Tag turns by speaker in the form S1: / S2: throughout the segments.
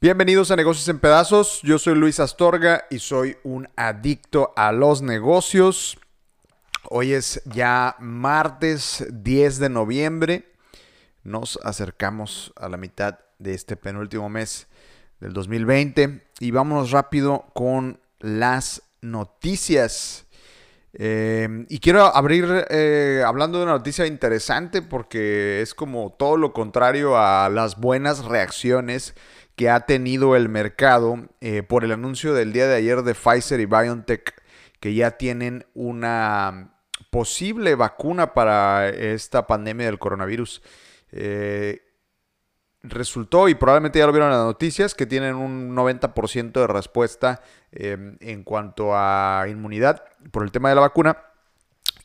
S1: Bienvenidos a Negocios en Pedazos. Yo soy Luis Astorga y soy un adicto a los negocios. Hoy es ya martes 10 de noviembre. Nos acercamos a la mitad de este penúltimo mes del 2020 y vámonos rápido con las noticias. Eh, y quiero abrir eh, hablando de una noticia interesante porque es como todo lo contrario a las buenas reacciones que ha tenido el mercado eh, por el anuncio del día de ayer de Pfizer y BioNTech que ya tienen una posible vacuna para esta pandemia del coronavirus. Eh, resultó, y probablemente ya lo vieron en las noticias, que tienen un 90% de respuesta em, en cuanto a inmunidad por el tema de la vacuna.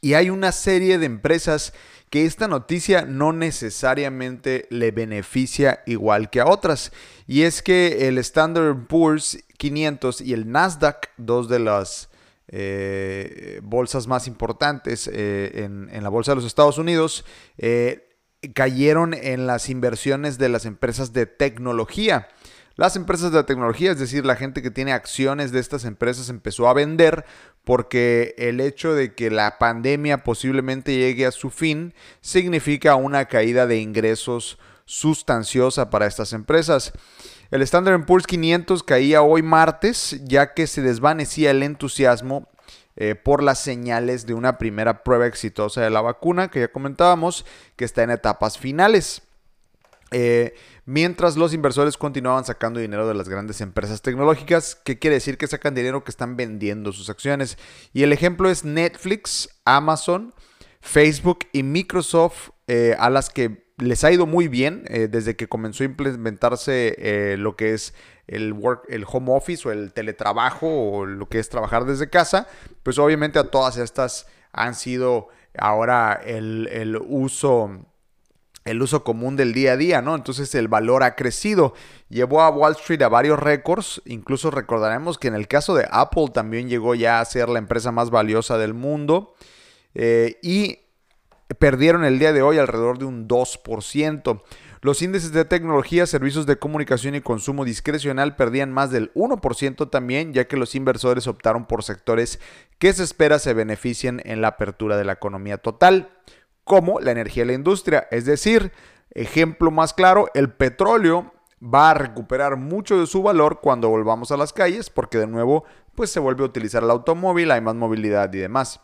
S1: Y hay una serie de empresas que esta noticia no necesariamente le beneficia igual que a otras. Y es que el Standard Poor's 500 y el Nasdaq, dos de las eh, bolsas más importantes eh, en, la bolsa de los Estados Unidos, eh, cayeron en las inversiones de las empresas de tecnología. Las empresas de tecnología, es decir, la gente que tiene acciones de estas empresas empezó a vender porque el hecho de que la pandemia posiblemente llegue a su fin significa una caída de ingresos sustanciosa para estas empresas. El Standard Poor's 500 caía hoy martes ya que se desvanecía el entusiasmo eh, por las señales de una primera prueba exitosa de la vacuna que ya comentábamos que está en etapas finales. Eh, mientras los inversores continuaban sacando dinero de las grandes empresas tecnológicas, que quiere decir que sacan dinero que están vendiendo sus acciones. Y el ejemplo es Netflix, Amazon, Facebook y Microsoft, eh, a las que les ha ido muy bien eh, desde que comenzó a implementarse lo que es el, work, el home office o el teletrabajo o lo que es trabajar desde casa, pues obviamente a todas estas han sido ahora el, el uso el uso común del día a día, ¿no? Entonces el valor ha crecido. Llevó a Wall Street a varios récords. Incluso recordaremos que en el caso de Apple también llegó ya a ser la empresa más valiosa del mundo. Eh, y perdieron el día de hoy alrededor de un 2%. Los índices de tecnología, servicios de comunicación y consumo discrecional perdían más del 1% también, ya que los inversores optaron por sectores que se espera se beneficien en la apertura de la economía total como la energía de la industria. Es decir, ejemplo más claro, el petróleo va a recuperar mucho de su valor cuando volvamos a las calles, porque de nuevo pues se vuelve a utilizar el automóvil, hay más movilidad y demás.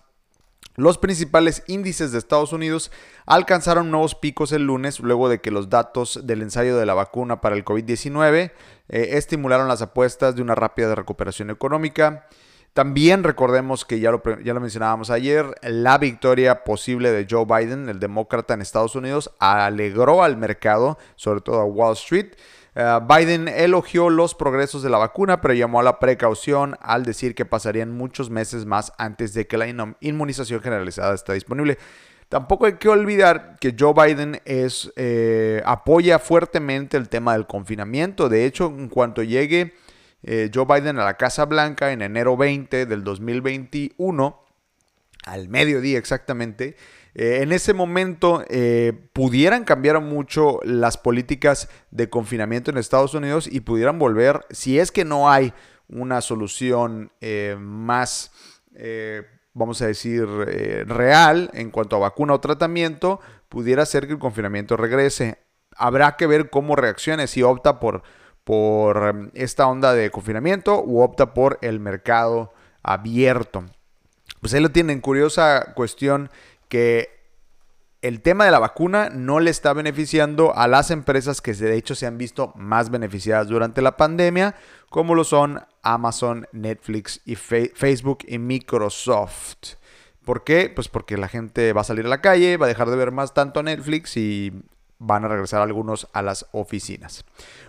S1: Los principales índices de Estados Unidos alcanzaron nuevos picos el lunes luego de que los datos del ensayo de la vacuna para el COVID-19 eh, estimularon las apuestas de una rápida recuperación económica. También recordemos que ya lo, ya lo mencionábamos ayer, la victoria posible de Joe Biden, el demócrata en Estados Unidos, alegró al mercado, sobre todo a Wall Street. Eh, Biden elogió los progresos de la vacuna, pero llamó a la precaución al decir que pasarían muchos meses más antes de que la inmunización generalizada esté disponible. Tampoco hay que olvidar que Joe Biden es, eh, apoya fuertemente el tema del confinamiento. De hecho, en cuanto llegue eh, Joe Biden a la Casa Blanca en enero 20 del 2021, al mediodía exactamente, eh, en ese momento eh, pudieran cambiar mucho las políticas de confinamiento en Estados Unidos y pudieran volver, si es que no hay una solución más, vamos a decir, real en cuanto a vacuna o tratamiento, pudiera ser que el confinamiento regrese. Habrá que ver cómo reaccione, si opta por por em, esta onda de confinamiento u opta por el mercado abierto. Pues ahí lo tienen, curiosa cuestión que el tema de la vacuna no le está beneficiando a las empresas que de hecho se han visto más beneficiadas durante la pandemia, como lo son Amazon, Netflix y Facebook y Microsoft. ¿Por qué? Pues porque la gente va a salir a la calle, va a dejar de ver más tanto Netflix y van a regresar algunos a las oficinas.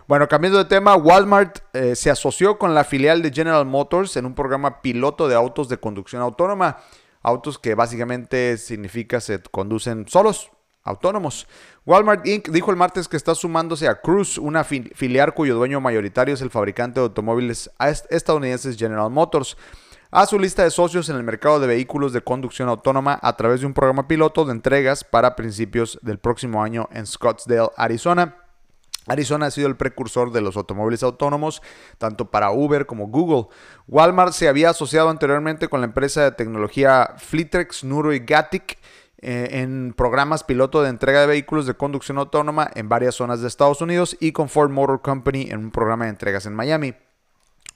S1: Bueno, cambiando de tema, Walmart eh, se asoció con la filial de General Motors en un programa piloto de autos de conducción autónoma. Autos que básicamente significa se conducen solos, autónomos. Walmart Inc. dijo el martes que está sumándose a Cruise, una filial cuyo dueño mayoritario es el fabricante de automóviles estadounidenses General Motors. A su lista de socios en el mercado de vehículos de conducción autónoma a través de un programa piloto de entregas para principios del próximo año en Scottsdale, Arizona. Arizona ha sido el precursor de los automóviles autónomos, tanto para Uber como Google. Walmart se había asociado anteriormente con la empresa de tecnología Fleetrex, Nuro y Gatic eh, en programas piloto de entrega de vehículos de conducción autónoma en varias zonas de Estados Unidos y con Ford Motor Company en un programa de entregas en Miami.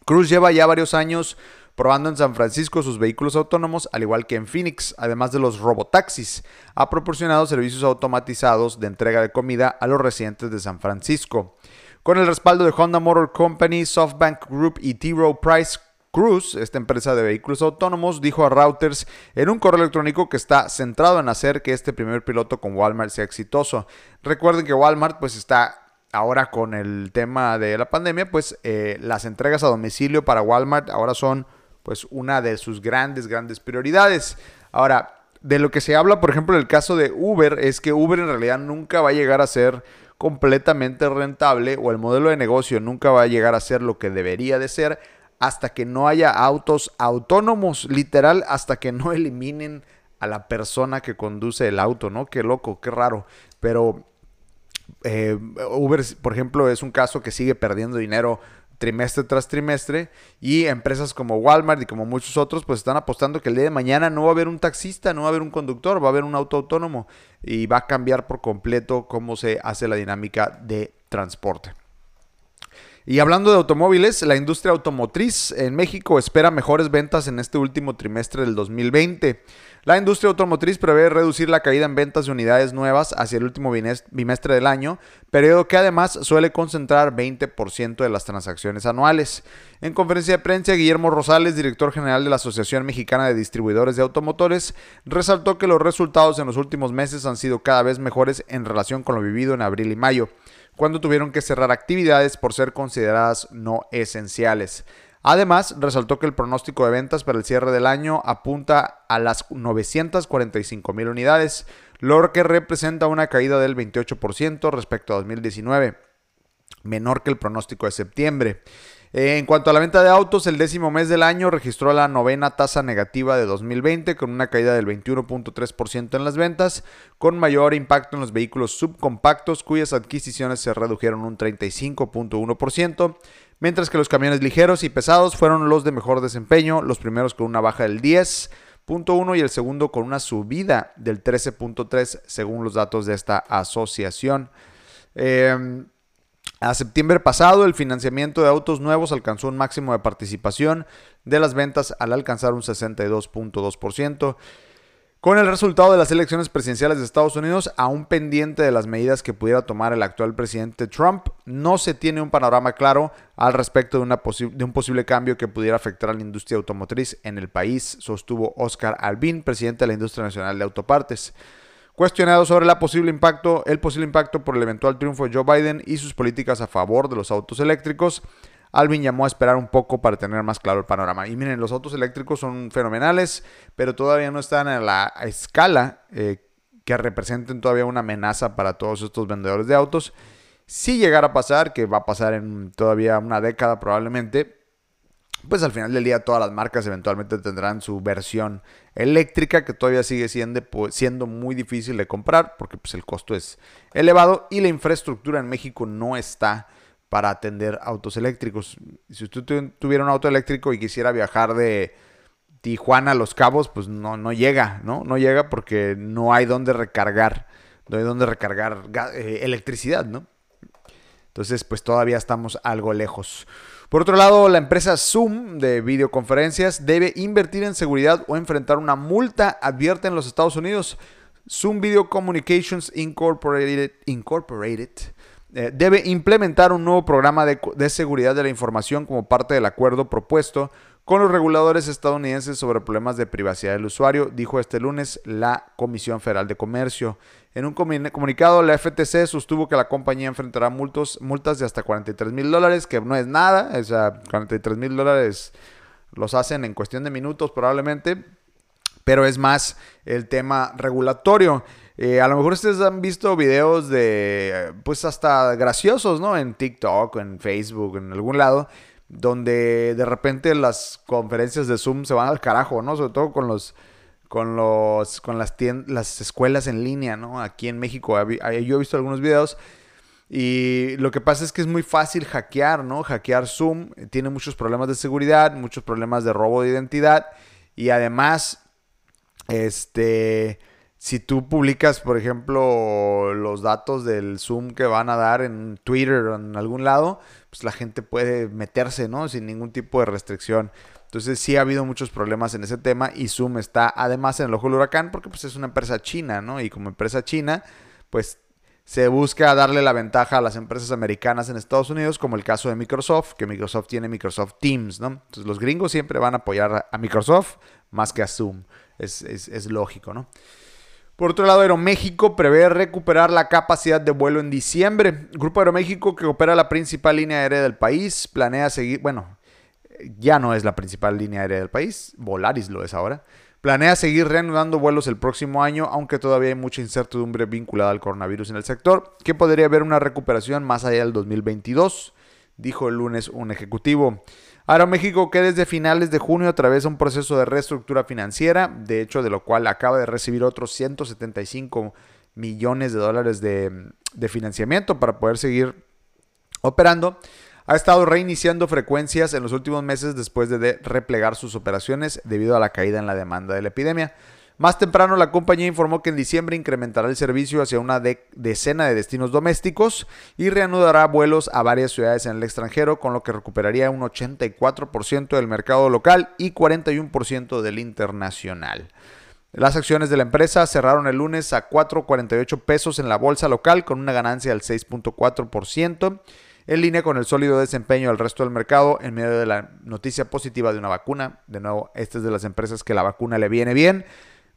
S1: Cruz lleva ya varios años probando en San Francisco sus vehículos autónomos, al igual que en Phoenix, además de los robotaxis. Ha proporcionado servicios automatizados de entrega de comida a los residentes de San Francisco. Con el respaldo de Honda Motor Company, SoftBank Group y T. Rowe Price Cruz, esta empresa de vehículos autónomos, dijo a Reuters en un correo electrónico que está centrado en hacer que este primer piloto con Walmart sea exitoso. Recuerden que Walmart pues está ahora con el tema de la pandemia, pues eh, las entregas a domicilio para Walmart ahora son pues una de sus grandes, grandes prioridades. Ahora, de lo que se habla, por ejemplo, en el caso de Uber, es que Uber en realidad nunca va a llegar a ser completamente rentable o el modelo de negocio nunca va a llegar a ser lo que debería de ser hasta que no haya autos autónomos, literal, hasta que no eliminen a la persona que conduce el auto, ¿no? Qué loco, qué raro. Pero eh, Uber, por ejemplo, es un caso que sigue perdiendo dinero trimestre tras trimestre y empresas como Walmart y como muchos otros pues están apostando que el día de mañana no va a haber un taxista, no va a haber un conductor, va a haber un auto autónomo y va a cambiar por completo cómo se hace la dinámica de transporte. Y hablando de automóviles, la industria automotriz en México espera mejores ventas en este último trimestre del 2020. La industria automotriz prevé reducir la caída en ventas de unidades nuevas hacia el último bimestre del año, periodo que además suele concentrar 20% de las transacciones anuales. En conferencia de prensa, Guillermo Rosales, director general de la Asociación Mexicana de Distribuidores de Automotores, resaltó que los resultados en los últimos meses han sido cada vez mejores en relación con lo vivido en abril y mayo cuando tuvieron que cerrar actividades por ser consideradas no esenciales. Además, resaltó que el pronóstico de ventas para el cierre del año apunta a las 945 mil unidades, lo que representa una caída del 28% respecto a 2019, menor que el pronóstico de septiembre. En cuanto a la venta de autos, el décimo mes del año registró la novena tasa negativa de 2020 con una caída del 21.3% en las ventas, con mayor impacto en los vehículos subcompactos cuyas adquisiciones se redujeron un 35.1%, mientras que los camiones ligeros y pesados fueron los de mejor desempeño, los primeros con una baja del 10.1 y el segundo con una subida del 13.3 según los datos de esta asociación. Eh, a septiembre pasado, el financiamiento de autos nuevos alcanzó un máximo de participación de las ventas al alcanzar un 62.2%. Con el resultado de las elecciones presidenciales de Estados Unidos, aún pendiente de las medidas que pudiera tomar el actual presidente Trump, no se tiene un panorama claro al respecto de, un posible cambio que pudiera afectar a la industria automotriz en el país, sostuvo Oscar Albin, presidente de la Industria Nacional de Autopartes. Cuestionado sobre la posible impacto, el posible impacto por el eventual triunfo de Joe Biden y sus políticas a favor de los autos eléctricos, Alvin llamó a esperar un poco para tener más claro el panorama. Y miren, los autos eléctricos son fenomenales, pero todavía no están a la escala eh, que representen todavía una amenaza para todos estos vendedores de autos. Si llegara a pasar, que va a pasar en todavía una década probablemente, pues al final del día todas las marcas eventualmente tendrán su versión eléctrica que todavía sigue siendo, siendo muy difícil de comprar porque pues, el costo es elevado y la infraestructura en México no está para atender autos eléctricos. Si usted tuviera un auto eléctrico y quisiera viajar de Tijuana a Los Cabos, pues no, no llega, ¿no? No llega porque no hay donde recargar, no hay donde recargar eh, electricidad, ¿no? Entonces, pues todavía estamos algo lejos. Por otro lado, la empresa Zoom de videoconferencias debe invertir en seguridad o enfrentar una multa, advierte en los Estados Unidos. Zoom Video Communications Incorporated, eh, debe implementar un nuevo programa de, de seguridad de la información como parte del acuerdo propuesto con los reguladores estadounidenses sobre problemas de privacidad del usuario, dijo este lunes la Comisión Federal de Comercio. En un comunicado, la FTC sostuvo que la compañía enfrentará multas, multas de hasta 43 mil dólares, que no es nada, o sea, 43 mil dólares los hacen en cuestión de minutos probablemente, pero es más el tema regulatorio. Eh, a lo mejor ustedes han visto videos de, pues hasta graciosos, ¿no? En TikTok, en Facebook, en algún lado, donde de repente las conferencias de Zoom se van al carajo, ¿no? Sobre todo con los con los con las las escuelas en línea, ¿no? Aquí en México yo he visto algunos videos y lo que pasa es que es muy fácil hackear, ¿no? Hackear Zoom tiene muchos problemas de seguridad, muchos problemas de robo de identidad y además este si tú publicas, por ejemplo, los datos del Zoom que van a dar en Twitter o en algún lado, pues la gente puede meterse, ¿no? Sin ningún tipo de restricción. Entonces sí ha habido muchos problemas en ese tema y Zoom está además en el ojo del huracán porque pues es una empresa china, ¿no? Y como empresa china, pues se busca darle la ventaja a las empresas americanas en Estados Unidos, como el caso de Microsoft, que Microsoft tiene Microsoft Teams, ¿no? Entonces los gringos siempre van a apoyar a Microsoft más que a Zoom. Es, es lógico, ¿no? Por otro lado, Aeroméxico prevé recuperar la capacidad de vuelo en diciembre. Grupo Aeroméxico, que opera la principal línea aérea del país, planea seguir, bueno, ya no es la principal línea aérea del país, Volaris lo es ahora. Planea seguir reanudando vuelos el próximo año, aunque todavía hay mucha incertidumbre vinculada al coronavirus en el sector, que podría haber una recuperación más allá del 2022, dijo el lunes un ejecutivo. Aeroméxico que desde finales de junio atraviesa un proceso de reestructura financiera, de hecho de lo cual acaba de recibir otros 175 millones de dólares de, de financiamiento para poder seguir operando. Ha estado reiniciando frecuencias en los últimos meses después de replegar sus operaciones debido a la caída en la demanda de la epidemia. Más temprano, la compañía informó que en diciembre incrementará el servicio hacia una decena de destinos domésticos y reanudará vuelos a varias ciudades en el extranjero, con lo que recuperaría un 84% del mercado local y 41% del internacional. Las acciones de la empresa cerraron el lunes a 4.48 pesos en la bolsa local con una ganancia del 6.4%, en línea con el sólido desempeño del resto del mercado en medio de la noticia positiva de una vacuna. De nuevo, esta es de las empresas que la vacuna le viene bien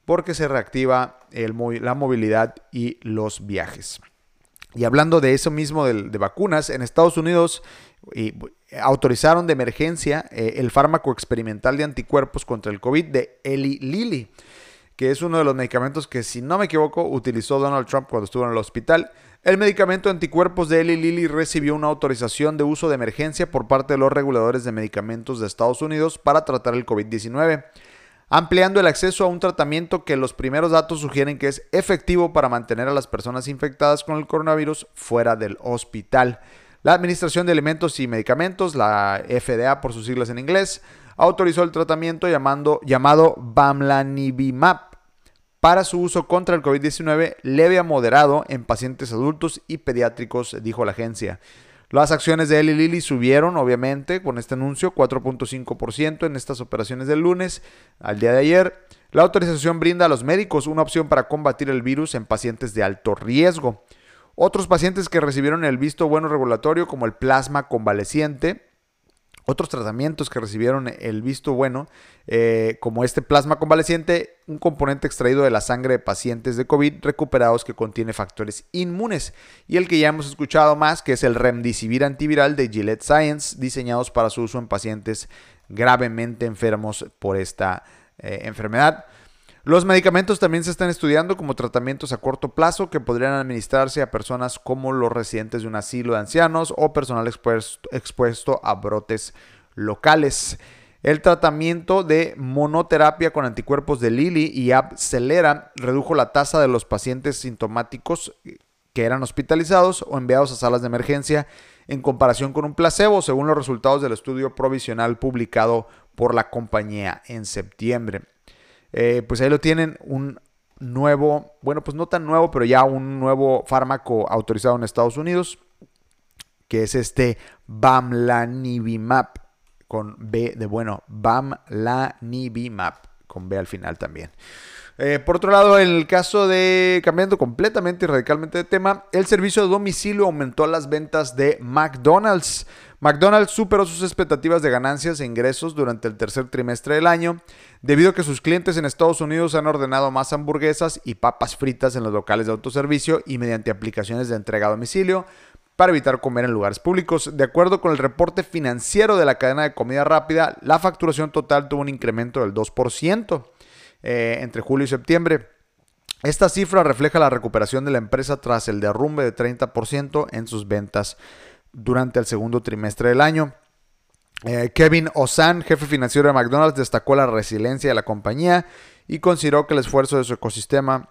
S1: porque se reactiva la movilidad y los viajes. Y hablando de eso mismo de, vacunas, en Estados Unidos autorizaron de emergencia eh, el fármaco experimental de anticuerpos contra el COVID de Eli Lilly, que es uno de los medicamentos que, si no me equivoco, utilizó Donald Trump cuando estuvo en el hospital. El medicamento anticuerpos de Eli Lilly recibió una autorización de uso de emergencia por parte de los reguladores de medicamentos de Estados Unidos para tratar el COVID-19 ampliando el acceso a un tratamiento que los primeros datos sugieren que es efectivo para mantener a las personas infectadas con el coronavirus fuera del hospital. La Administración de Alimentos y Medicamentos, la FDA por sus siglas en inglés, autorizó el tratamiento llamado Bamlanivimab para su uso contra el COVID-19 leve a moderado en pacientes adultos y pediátricos, dijo la agencia. Las acciones de Eli Lilly subieron, obviamente, con este anuncio, 4.5% en estas operaciones del lunes al día de ayer. La autorización brinda a los médicos una opción para combatir el virus en pacientes de alto riesgo. Otros pacientes que recibieron el visto bueno regulatorio, como el plasma convaleciente, otros tratamientos que recibieron el visto bueno, eh, como este plasma convaleciente, un componente extraído de la sangre de pacientes de COVID recuperados que contiene factores inmunes, y el que ya hemos escuchado más, que es el remdesivir antiviral de Gillette Science, diseñados para su uso en pacientes gravemente enfermos por esta eh, enfermedad. Los medicamentos también se están estudiando como tratamientos a corto plazo que podrían administrarse a personas como los residentes de un asilo de ancianos o personal expuesto, a brotes locales. El tratamiento de monoterapia con anticuerpos de Lilly y Abcelera redujo la tasa de los pacientes sintomáticos que eran hospitalizados o enviados a salas de emergencia en comparación con un placebo, según los resultados del estudio provisional publicado por la compañía en septiembre. Eh, pues ahí lo tienen, un nuevo, bueno, pues no tan nuevo, pero ya un nuevo fármaco autorizado en Estados Unidos, que es este Bamlanivimab, con B de bueno, Bamlanivimab, con B al final también. Eh, por otro lado, en el caso de, cambiando completamente y radicalmente de tema, el servicio de domicilio aumentó las ventas de McDonald's. McDonald's superó sus expectativas de ganancias e ingresos durante el tercer trimestre del año, debido a que sus clientes en Estados Unidos han ordenado más hamburguesas y papas fritas en los locales de autoservicio y mediante aplicaciones de entrega a domicilio para evitar comer en lugares públicos. De acuerdo con el reporte financiero de la cadena de comida rápida, la facturación total tuvo un incremento del 2%. Eh, entre julio y septiembre. Esta cifra refleja la recuperación de la empresa tras el derrumbe de 30% en sus ventas durante el segundo trimestre del año. Eh, Kevin Ozan, jefe financiero de McDonald's, destacó la resiliencia de la compañía y consideró que el esfuerzo de su ecosistema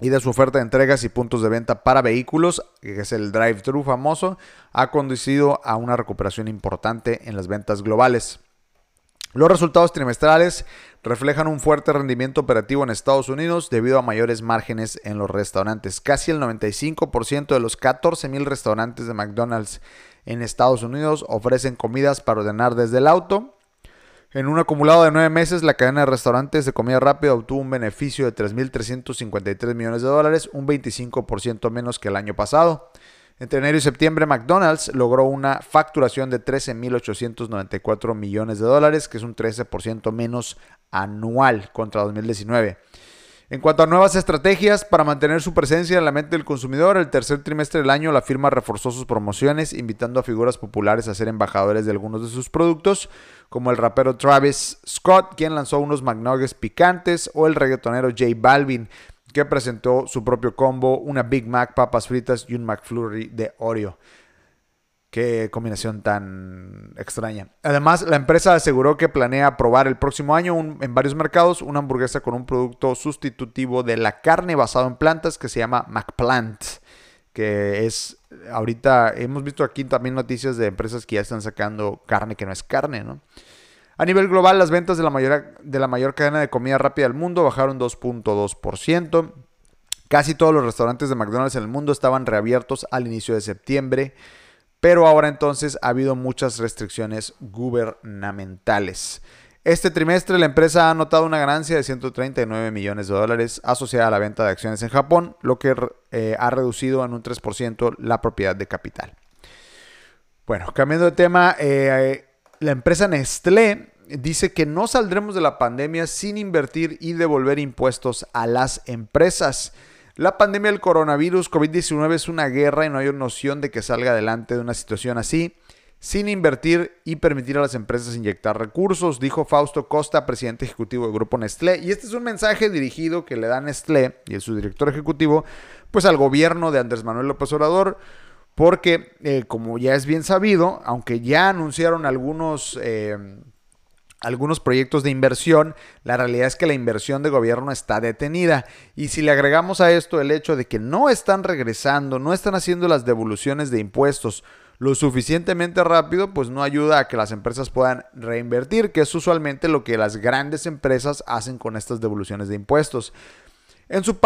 S1: y de su oferta de entregas y puntos de venta para vehículos, que es el drive-thru famoso, ha conducido a una recuperación importante en las ventas globales. Los resultados trimestrales reflejan un fuerte rendimiento operativo en Estados Unidos debido a mayores márgenes en los restaurantes. Casi el 95% de los 14.000 restaurantes de McDonald's en Estados Unidos ofrecen comidas para ordenar desde el auto. En un acumulado de nueve meses, la cadena de restaurantes de comida rápida obtuvo un beneficio de 3.353 millones de dólares, un 25% menos que el año pasado. Entre enero y septiembre, McDonald's logró una facturación de 13.894 millones de dólares, que es un 13% menos anual contra 2019. En cuanto a nuevas estrategias para mantener su presencia en la mente del consumidor, el tercer trimestre del año la firma reforzó sus promociones, invitando a figuras populares a ser embajadores de algunos de sus productos, como el rapero Travis Scott, quien lanzó unos McNuggets picantes, o el reggaetonero J Balvin, que presentó su propio combo, una Big Mac, papas fritas y un McFlurry de Oreo. Qué combinación tan extraña. Además, la empresa aseguró que planea probar el próximo año en varios mercados una hamburguesa con un producto sustitutivo de la carne basado en plantas que se llama McPlant. Que es, ahorita hemos visto aquí también noticias de empresas que ya están sacando carne que no es carne, ¿no? A nivel global, las ventas de la, mayor, de la mayor cadena de comida rápida del mundo bajaron 2.2%. Casi todos los restaurantes de McDonald's en el mundo estaban reabiertos al inicio de septiembre, pero ahora entonces ha habido muchas restricciones gubernamentales. Este trimestre la empresa ha anotado una ganancia de 139 millones de dólares asociada a la venta de acciones en Japón, lo que eh, ha reducido en un 3% la propiedad de capital. Bueno, cambiando de tema, eh, la empresa Nestlé dice que no saldremos de la pandemia sin invertir y devolver impuestos a las empresas. La pandemia del coronavirus COVID-19 es una guerra y no hay noción de que salga adelante de una situación así sin invertir y permitir a las empresas inyectar recursos, dijo Fausto Costa, presidente ejecutivo del grupo Nestlé. Y este es un mensaje dirigido que le da Nestlé y su director ejecutivo, pues al gobierno de Andrés Manuel López Obrador, porque, eh, como ya es bien sabido, aunque ya anunciaron algunos, eh, algunos proyectos de inversión, la realidad es que la inversión de gobierno está detenida. Y si le agregamos a esto el hecho de que no están regresando, no están haciendo las devoluciones de impuestos lo suficientemente rápido, pues no ayuda a que las empresas puedan reinvertir, que es usualmente lo que las grandes empresas hacen con estas devoluciones de impuestos. En, su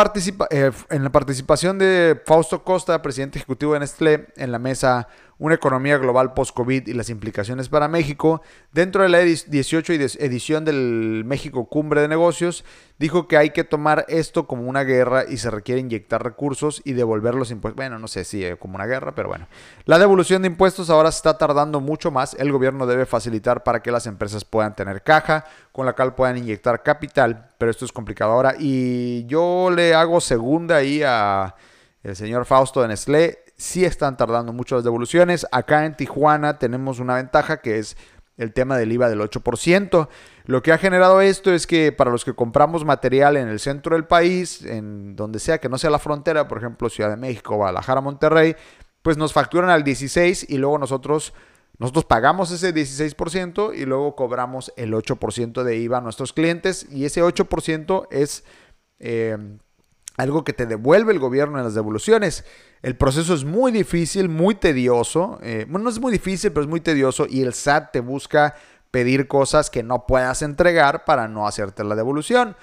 S1: eh, en la participación de Fausto Costa, presidente ejecutivo de Nestlé, en la mesa una economía global post-COVID y las implicaciones para México, dentro de la 18 edición del México Cumbre de Negocios, dijo que hay que tomar esto como una guerra y se requiere inyectar recursos y devolver los impuestos. Bueno, no sé si como una guerra, pero bueno. La devolución de impuestos ahora está tardando mucho más. El gobierno debe facilitar para que las empresas puedan tener caja, con la cual puedan inyectar capital, pero esto es complicado ahora. Y yo le hago segunda ahí a el señor Fausto de Nestlé sí están tardando mucho las devoluciones. Acá en Tijuana tenemos una ventaja que es el tema del IVA del 8%. Lo que ha generado esto es que para los que compramos material en el centro del país, en donde sea que no sea la frontera, por ejemplo Ciudad de México, Guadalajara, Monterrey, pues nos facturan al 16 y luego nosotros nosotros pagamos ese 16% y luego cobramos el 8% de IVA a nuestros clientes y ese 8% es eh, algo que te devuelve el gobierno en las devoluciones. El proceso es muy difícil, muy tedioso. Eh, bueno, no es muy difícil, pero es muy tedioso y el SAT te busca pedir cosas que no puedas entregar para no hacerte la devolución.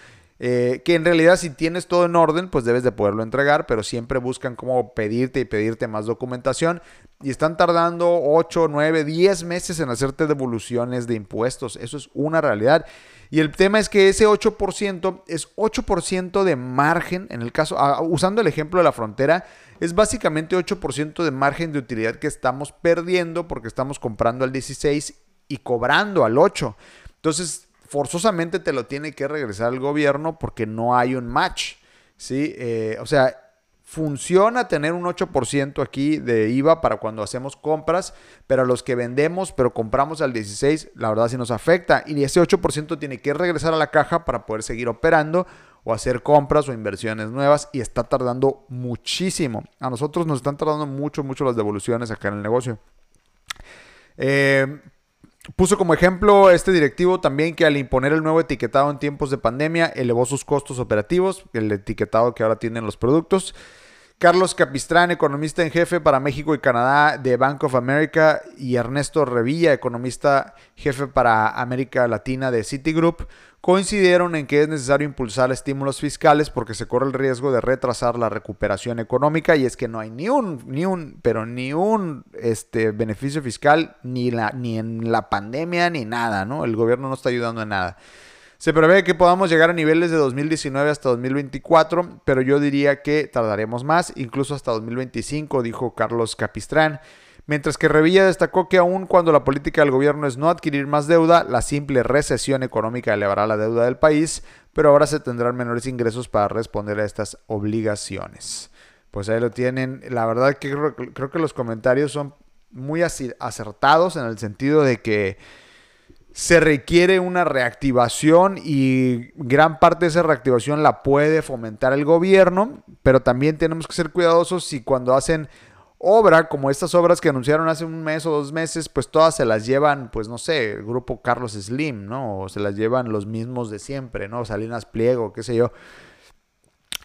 S1: Eh, que en realidad si tienes todo en orden, pues debes de poderlo entregar, pero siempre buscan cómo pedirte y pedirte más documentación y están tardando 8, 9, 10 meses en hacerte devoluciones de impuestos. Eso es una realidad. Y el tema es que ese 8% es 8% de margen, en el caso, usando el ejemplo de la frontera, es básicamente 8% de margen de utilidad que estamos perdiendo porque estamos comprando al 16 y cobrando al 8. Entonces, forzosamente te lo tiene que regresar el gobierno porque no hay un match. ¿sí? Eh, o sea, funciona tener un 8% aquí de IVA para cuando hacemos compras, pero a los que vendemos, pero compramos al 16, la verdad sí nos afecta. Y ese 8% tiene que regresar a la caja para poder seguir operando o hacer compras o inversiones nuevas y está tardando muchísimo. A nosotros nos están tardando mucho, mucho las devoluciones acá en el negocio. Eh, Puso como ejemplo este directivo también que al imponer el nuevo etiquetado en tiempos de pandemia elevó sus costos operativos, el etiquetado que ahora tienen los productos. Carlos Capistrán, economista en jefe para México y Canadá de Bank of America, y Ernesto Revilla, economista jefe para América Latina de Citigroup, coincidieron en que es necesario impulsar estímulos fiscales porque se corre el riesgo de retrasar la recuperación económica y es que no hay ni un, ni un, pero ni un este, beneficio fiscal ni, la, ni en la pandemia ni nada, ¿no? El gobierno no está ayudando en nada. Se prevé que podamos llegar a niveles de 2019 hasta 2024, pero yo diría que tardaremos más, incluso hasta 2025, dijo Carlos Capistrán. Mientras que Revilla destacó que aun cuando la política del gobierno es no adquirir más deuda, la simple recesión económica elevará la deuda del país, pero ahora se tendrán menores ingresos para responder a estas obligaciones. Pues ahí lo tienen. La verdad que creo, que los comentarios son muy acertados en el sentido de que se requiere una reactivación y gran parte de esa reactivación la puede fomentar el gobierno, pero también tenemos que ser cuidadosos si cuando hacen obra, como estas obras que anunciaron hace un mes o dos meses, pues todas se las llevan, pues no sé, el grupo Carlos Slim, ¿no? O se las llevan los mismos de siempre, ¿no? Salinas Pliego, qué sé yo.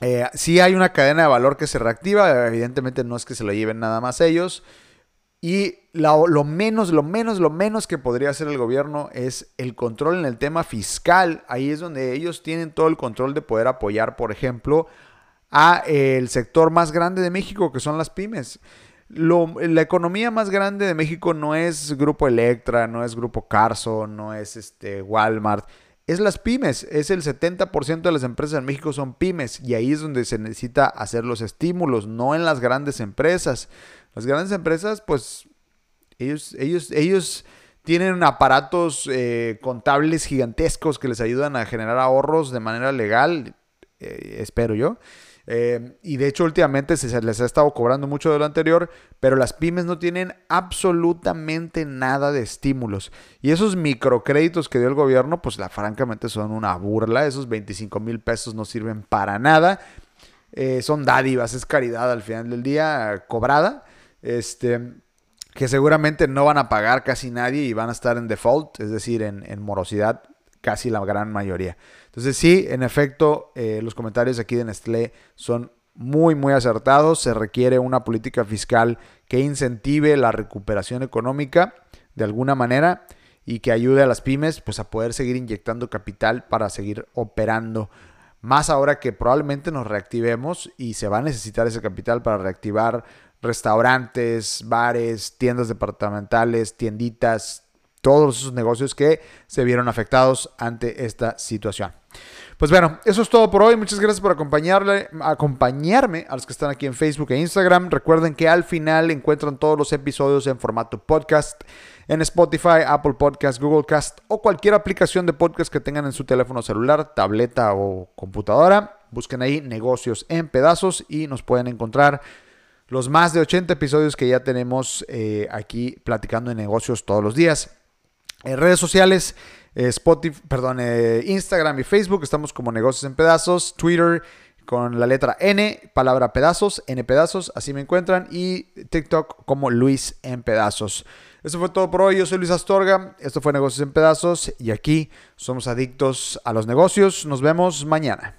S1: Eh, sí hay una cadena de valor que se reactiva, evidentemente no es que se lo lleven nada más ellos. Y lo, lo, menos, lo menos, lo menos que podría hacer el gobierno es el control en el tema fiscal. Ahí es donde ellos tienen todo el control de poder apoyar, por ejemplo, a el sector más grande de México, que son las pymes la economía más grande de México no es Grupo Electra, no es Grupo Carso, no es este Walmart, es las pymes. Es el 70% de las empresas en México son pymes y ahí es donde se necesita hacer los estímulos, no en las grandes empresas. Las grandes empresas, pues, ellos, ellos, ellos tienen aparatos eh, contables gigantescos que les ayudan a generar ahorros de manera legal, eh, espero yo. Eh, y de hecho últimamente se les ha estado cobrando mucho de lo anterior, pero las pymes no tienen absolutamente nada de estímulos. Y esos microcréditos que dio el gobierno, pues la, francamente son una burla. Esos 25 mil pesos no sirven para nada. Eh, son dádivas, es caridad al final del día cobrada. Este, que seguramente no van a pagar casi nadie y van a estar en default, es decir, en morosidad casi la gran mayoría. Entonces sí, en efecto, eh, los comentarios aquí de Nestlé son muy, muy acertados. Se requiere una política fiscal que incentive la recuperación económica de alguna manera y que ayude a las pymes pues, a poder seguir inyectando capital para seguir operando. Más ahora que probablemente nos reactivemos y se va a necesitar ese capital para reactivar restaurantes, bares, tiendas departamentales, tienditas, todos esos negocios que se vieron afectados ante esta situación. Pues bueno, eso es todo por hoy. Muchas gracias por acompañarme a los que están aquí en Facebook e Instagram. Recuerden que al final encuentran todos los episodios en formato podcast en Spotify, Apple Podcast, Google Cast o cualquier aplicación de podcast que tengan en su teléfono celular, tableta o computadora. Busquen ahí negocios en pedazos y nos pueden encontrar los más de 80 episodios que ya tenemos eh, aquí platicando de negocios todos los días. En redes sociales, eh, Spotify, perdón, eh, Instagram y Facebook, estamos como Negocios en Pedazos, Twitter con la letra N, palabra pedazos, N pedazos, así me encuentran, y TikTok como Luis en Pedazos. Eso fue todo por hoy, yo soy Luis Astorga, esto fue Negocios en Pedazos y aquí somos adictos a los negocios, nos vemos mañana.